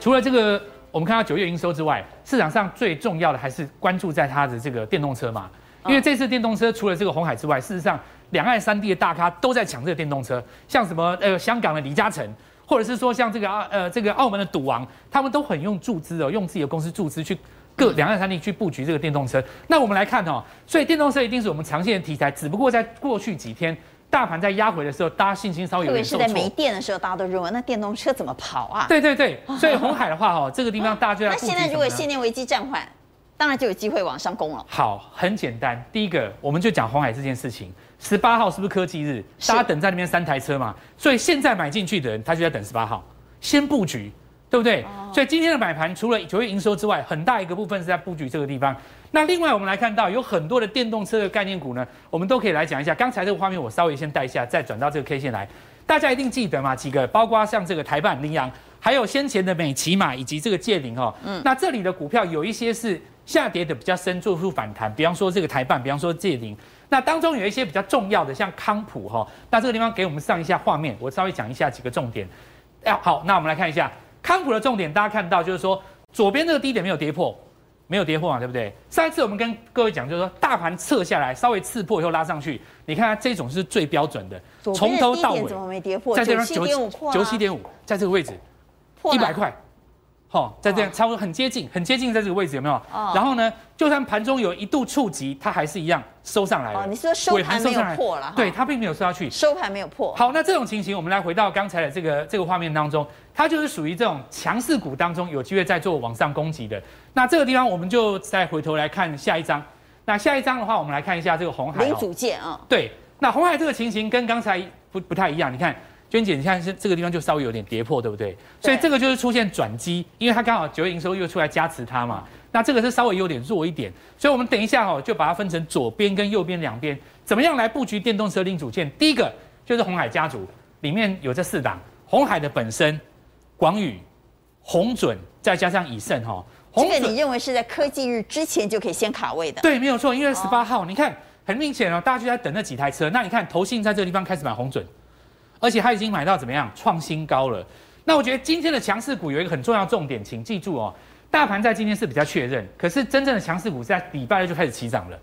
除了这个我们看到九月营收之外，市场上最重要的还是关注在它的这个电动车嘛。因为这次电动车除了这个红海之外，事实上。两岸三地的大咖都在抢这个电动车，像什么呃香港的李嘉诚，或者是说像这个啊呃这个澳门的赌王，他们都很用注资哦，用自己的公司注资去各两岸三地去布局这个电动车。那我们来看哦，所以电动车一定是我们长线的题材，只不过在过去几天大盘在压回的时候，大家信心稍微有点受挫。特别是在没电的时候，大家都认为那电动车怎么跑啊？对对对，所以红海的话哦，这个地方大家就要。那现在如果限电危机暂缓，当然就有机会往上攻了。好，很简单，第一个我们就讲红海这件事情。十八号是不是科技日？大家等在那边三台车嘛，所以现在买进去的人，他就在等十八号，先布局，对不对？所以今天的买盘除了九月营收之外，很大一个部分是在布局这个地方。那另外我们来看到有很多的电动车的概念股呢，我们都可以来讲一下。刚才这个画面我稍微先带一下，再转到这个 K 线来，大家一定记得嘛？几个，包括像这个台半、羚羊，还有先前的美琪玛以及这个界霖哦。嗯。那这里的股票有一些是下跌的比较深，做出反弹，比方说这个台半，比方说借零。那当中有一些比较重要的，像康普哈，那这个地方给我们上一下画面，我稍微讲一下几个重点。哎，好，那我们来看一下康普的重点，大家看到就是说，左边这个低点没有跌破，没有跌破嘛，对不对？上一次我们跟各位讲，就是说大盘撤下来，稍微刺破以后拉上去，你看它这种是最标准的，从头到尾怎么没跌破？在这边九七点五，九七点五，在这个位置，一百块。哦，在这样差不多很接近，很接近在这个位置有没有？哦。然后呢，就算盘中有一度触及，它还是一样收上来了。哦，你说收盘没有破了？对，它并没有收下去。收盘没有破。好，那这种情形，我们来回到刚才的这个这个画面当中，它就是属于这种强势股当中有机会再做往上攻击的。那这个地方，我们就再回头来看下一张。那下一张的话，我们来看一下这个红海。零组件啊。对，那红海这个情形跟刚才不不太一样，你看。娟姐，你看是这个地方就稍微有点跌破，对不对？所以这个就是出现转机，因为它刚好九月营收又出来加持它嘛。那这个是稍微有点弱一点，所以我们等一下哦，就把它分成左边跟右边两边，怎么样来布局电动车零组件？第一个就是红海家族里面有这四档，红海的本身、广宇、红准，再加上以盛哈。这个你认为是在科技日之前就可以先卡位的？对，没有错，因为十八号，你看很明显哦，大家就在等那几台车。那你看投信在这个地方开始买红准。而且它已经买到怎么样创新高了？那我觉得今天的强势股有一个很重要重点，请记住哦，大盘在今天是比较确认，可是真正的强势股在礼拜二就开始起涨了。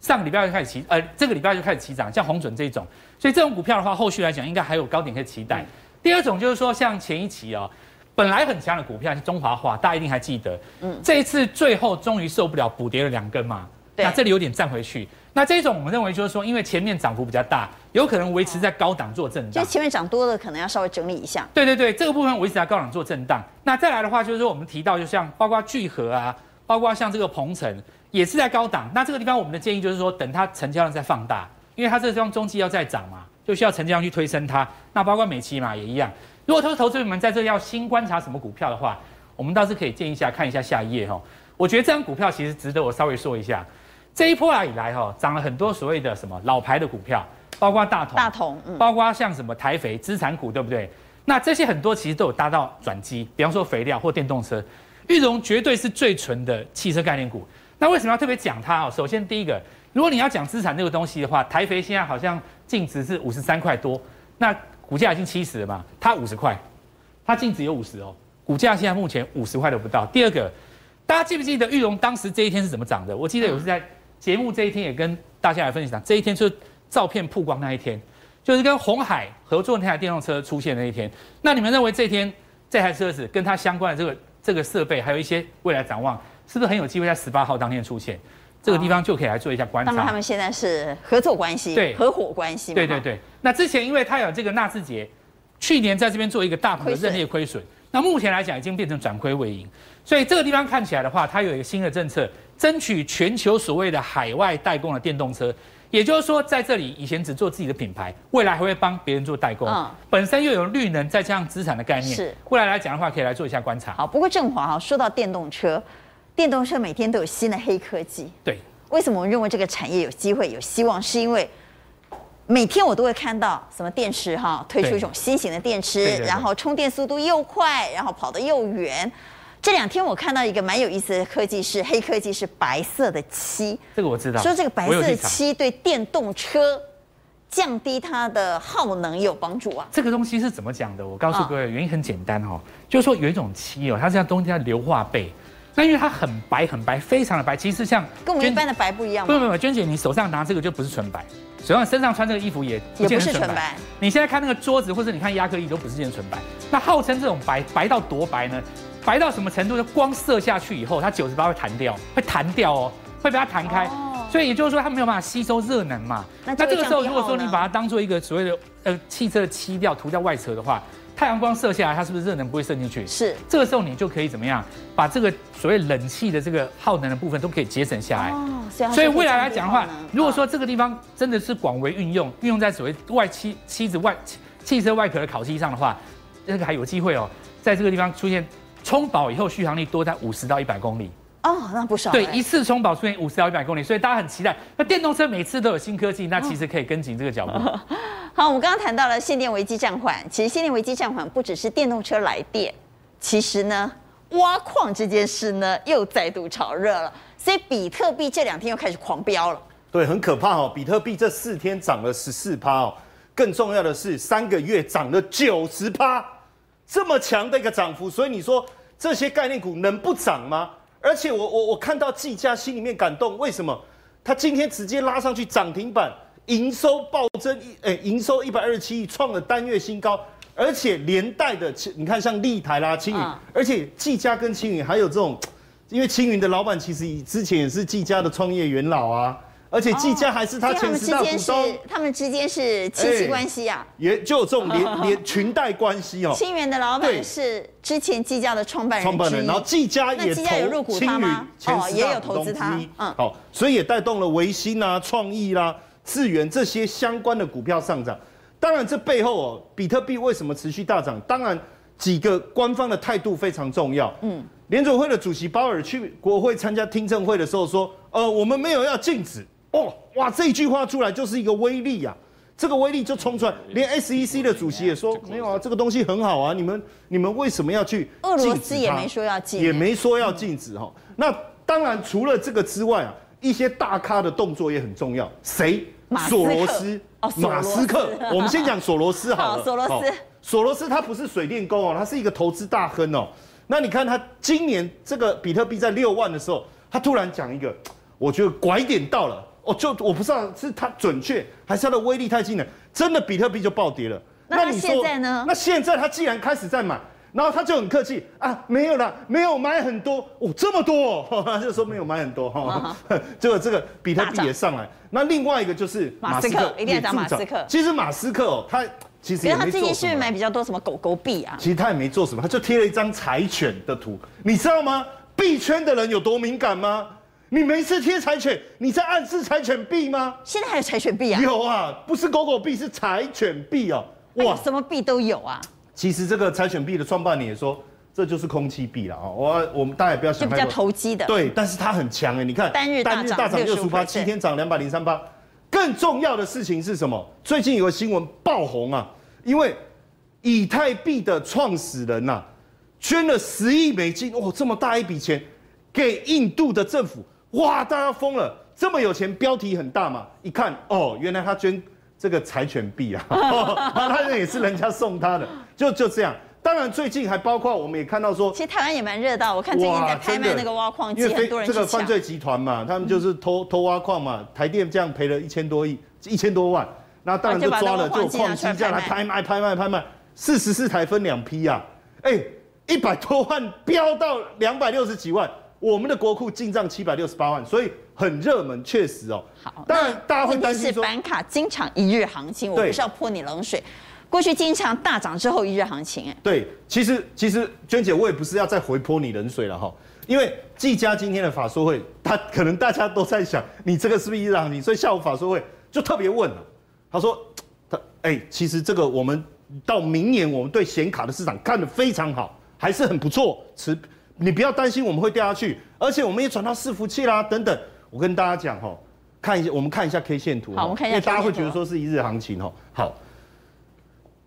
上个礼拜就开始起，呃，这个礼拜就开始起涨，像红准这一种，所以这种股票的话，后续来讲应该还有高点可以期待。第二种就是说，像前一期哦，本来很强的股票是中华化，大家一定还记得，嗯，这一次最后终于受不了，补跌了两根嘛，那这里有点站回去。那这种我们认为就是说，因为前面涨幅比较大，有可能维持在高档做震荡。就前面涨多了，可能要稍微整理一下。对对对，这个部分维持在高档做震荡。那再来的话，就是说我们提到，就像包括聚合啊，包括像这个鹏程。也是在高档，那这个地方我们的建议就是说，等它成交量再放大，因为它这个地方中期要再涨嘛，就需要成交量去推升它。那包括美期嘛也一样。如果投投资者们在这要新观察什么股票的话，我们倒是可以建议一下，看一下下一页哈。我觉得这张股票其实值得我稍微说一下。这一波啊以来哈，涨了很多所谓的什么老牌的股票，包括大同，大同，嗯，包括像什么台肥资产股，对不对？那这些很多其实都有搭到转机，比方说肥料或电动车，裕隆绝对是最纯的汽车概念股。那为什么要特别讲它哦？首先，第一个，如果你要讲资产这个东西的话，台肥现在好像净值是五十三块多，那股价已经七十了嘛，它五十块，它净值有五十哦，股价现在目前五十块都不到。第二个，大家记不记得裕隆当时这一天是怎么涨的？我记得有是在节目这一天也跟大家来分享，这一天就是照片曝光那一天，就是跟红海合作那台电动车出现的那一天。那你们认为这天这台车子跟它相关的这个这个设备，还有一些未来展望？是不是很有机会在十八号当天出现？这个地方就可以来做一下观察。那么他们现在是合作关系，对，合伙关系。对对对。那之前因为它有这个纳智捷，去年在这边做一个大幅的认列亏损，那目前来讲已经变成转亏为盈，所以这个地方看起来的话，它有一个新的政策，争取全球所谓的海外代工的电动车，也就是说在这里以前只做自己的品牌，未来还会帮别人做代工。嗯。本身又有绿能再加上资产的概念，是。未来来讲的话，可以来做一下观察。好，不过正华哈说到电动车。电动车每天都有新的黑科技，对，为什么我们认为这个产业有机会、有希望？是因为每天我都会看到什么电池哈推出一种新型的电池，对然后充电速度又快，然后跑得又远。这两天我看到一个蛮有意思的科技是黑科技，是白色的漆。这个我知道。说这个白色的漆对电动车降低它的耗能有帮助啊？这个东西是怎么讲的？我告诉各位，原因很简单哦，就是说有一种漆哦，它这样东西叫硫化钡。那因为它很白很白，非常的白，其实像跟我们一般的白不一样。不不不，娟姐，你手上拿这个就不是纯白，手上身上穿这个衣服也不见得纯白。纯白。你现在看那个桌子，或者你看亚克力都不是件纯白。那号称这种白白到多白呢？白到什么程度呢？光射下去以后，它九十八会弹掉，会弹掉哦，会被它弹开。哦。所以也就是说，它没有办法吸收热能嘛。那这个时候，如果说你把它当做一个所谓的呃汽车的漆料涂在外侧的话。太阳光射下来，它是不是热能不会渗进去？是，这个时候你就可以怎么样，把这个所谓冷气的这个耗能的部分都可以节省下来。哦，所以未来来讲的话，如果说这个地方真的是广为运用，运用在所谓外漆漆子外汽车外壳的烤漆上的话，这个还有机会哦，在这个地方出现充饱以后续航力多在五十到一百公里。哦，那不少。对，一次充饱出现五十到一百公里，所以大家很期待。那电动车每次都有新科技，那其实可以跟紧这个脚步。哦。好，我们刚刚谈到了限电危机暂缓，其实限电危机暂缓不只是电动车来电，其实呢，挖矿这件事呢又再度炒热了，所以比特币这两天又开始狂飙了。对，很可怕哦，比特币这四天涨了十四趴哦，更重要的是三个月涨了九十趴，这么强的一个涨幅，所以你说这些概念股能不涨吗？而且我我我看到技嘉心里面感动，为什么？他今天直接拉上去涨停板，营收暴增一诶，营收一百二十七亿，创了单月新高，而且连带的，你看像立台啦、青云，而且技嘉跟青云还有这种，因为青云的老板其实之前也是技嘉的创业元老啊。而且技嘉还是他前十大股东，他们之间是亲戚关系啊，也就有这种连连裙带关系哦。清源的老板是之前技嘉的创办人，创办人，然后技嘉也投青云前十大股东之一，嗯，好，所以也带动了维新啊、创意啦、智源这些相关的股票上涨。当然，这背后哦，比特币为什么持续大涨？当然，几个官方的态度非常重要。嗯，联准会的主席鲍尔去国会参加听证会的时候说，呃，我们没有要禁止。哦，哇！这一句话出来就是一个威力呀、啊，这个威力就冲出来，连 SEC 的主席也说没有啊，这个东西很好啊，你们你们为什么要去？俄罗斯也没说要禁，也没说要禁止哈。那当然，除了这个之外啊，一些大咖的动作也很重要。谁？索罗斯哦，马斯克。我们先讲索罗斯好了。索罗斯，索罗斯他不是水电工哦，他是一个投资大亨哦。那你看他今年这个比特币在六万的时候，他突然讲一个，我觉得拐点到了。哦，就我不知道是它准确还是它的威力太惊人，真的比特币就暴跌了。那你现在呢？那现在他既然开始在买，然后他就很客气啊，没有啦，没有买很多哦，这么多，哦，他就说没有买很多哈。结果这个比特币也上来。那另外一个就是马斯克，一定要讲马斯克。其实马斯克哦，他其实也没做什么。他最近是买比较多什么狗狗币啊？其实他也没做什么，他就贴了一张柴犬的图，你知道吗？币圈的人有多敏感吗？你没事贴柴犬，你在暗示柴犬币吗？现在还有柴犬币啊？有啊，不是狗狗币，是柴犬币哦。哇，什么币都有啊！其实这个柴犬币的创办人也说，这就是空气币了啊！我我们大家也不要想太多。就比较投机的。对，但是它很强哎，你看单日大涨六十八，七天涨两百零三八。更重要的事情是什么？最近有个新闻爆红啊，因为以太币的创始人呐、啊，捐了十亿美金哦，这么大一笔钱给印度的政府，哇，大家疯了！这么有钱，标题很大嘛，一看哦，原来他捐。这个柴犬币啊，他那也是人家送他的，就就这样。当然，最近还包括我们也看到说，其实台湾也蛮热闹。我看最近在拍卖那个挖矿机，很多人这个犯罪集团嘛，他们就是偷偷挖矿嘛，台电这样赔了一千多亿，一千多万，那当然就抓了，就矿机这样来拍卖拍卖拍卖，四十四台分两批啊，哎，一百多万飙到两百六十几万。我们的国库进账七百六十八万，所以很热门，确实哦。好，当然大家会担心说，板卡经常一日行情，我不是要泼你冷水。过去经常大涨之后一日行情，哎，对，其实其实娟姐，我也不是要再回泼你冷水了哈，因为技嘉今天的法说会，他可能大家都在想，你这个是不是一日行情？所以下午法说会就特别问了，他说，他哎，其实这个我们到明年，我们对显卡的市场看得非常好，还是很不错，持。你不要担心我们会掉下去，而且我们也转到伺服器啦，等等。我跟大家讲哈，看一下，我们看一下 K 线图。好，我们看一下。因为大家会觉得说是一日行情哈。好，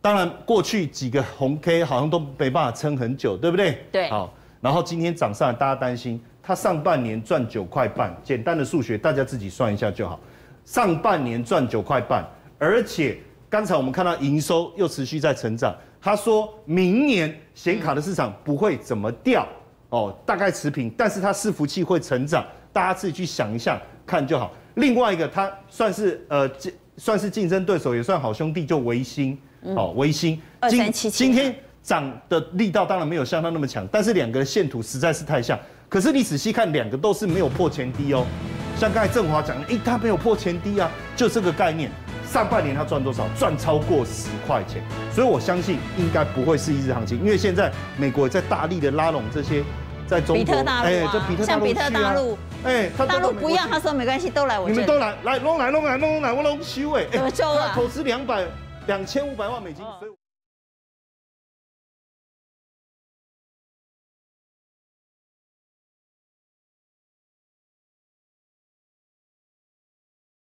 当然过去几个红 K 好像都没办法撑很久，对不对？对。好，然后今天涨上来，大家担心它上半年赚九块半，简单的数学大家自己算一下就好。上半年赚九块半，而且刚才我们看到营收又持续在成长。他说明年显卡的市场不会怎么掉。哦，大概持平，但是它伺服器会成长，大家自己去想一下看就好。另外一个，它算是呃，算是竞争对手，也算好兄弟，就维新，哦，维新，今今天涨的力道当然没有像它那么强，但是两个的线图实在是太像。可是你仔细看，两个都是没有破前低哦。像刚才振华讲的，诶，它没有破前低啊，就这个概念。上半年它赚多少？赚超过十块钱，所以我相信应该不会是一日行情，因为现在美国也在大力的拉拢这些在中国，比特大陆、啊，哎、欸，这比特大陆、啊，像比特大陆，哎、欸，大陆不要，他说没关系，都来我这里，你们都来，来，弄来，弄来，弄来，我拢收哎，怎么投资两百两千五百万美金，所以。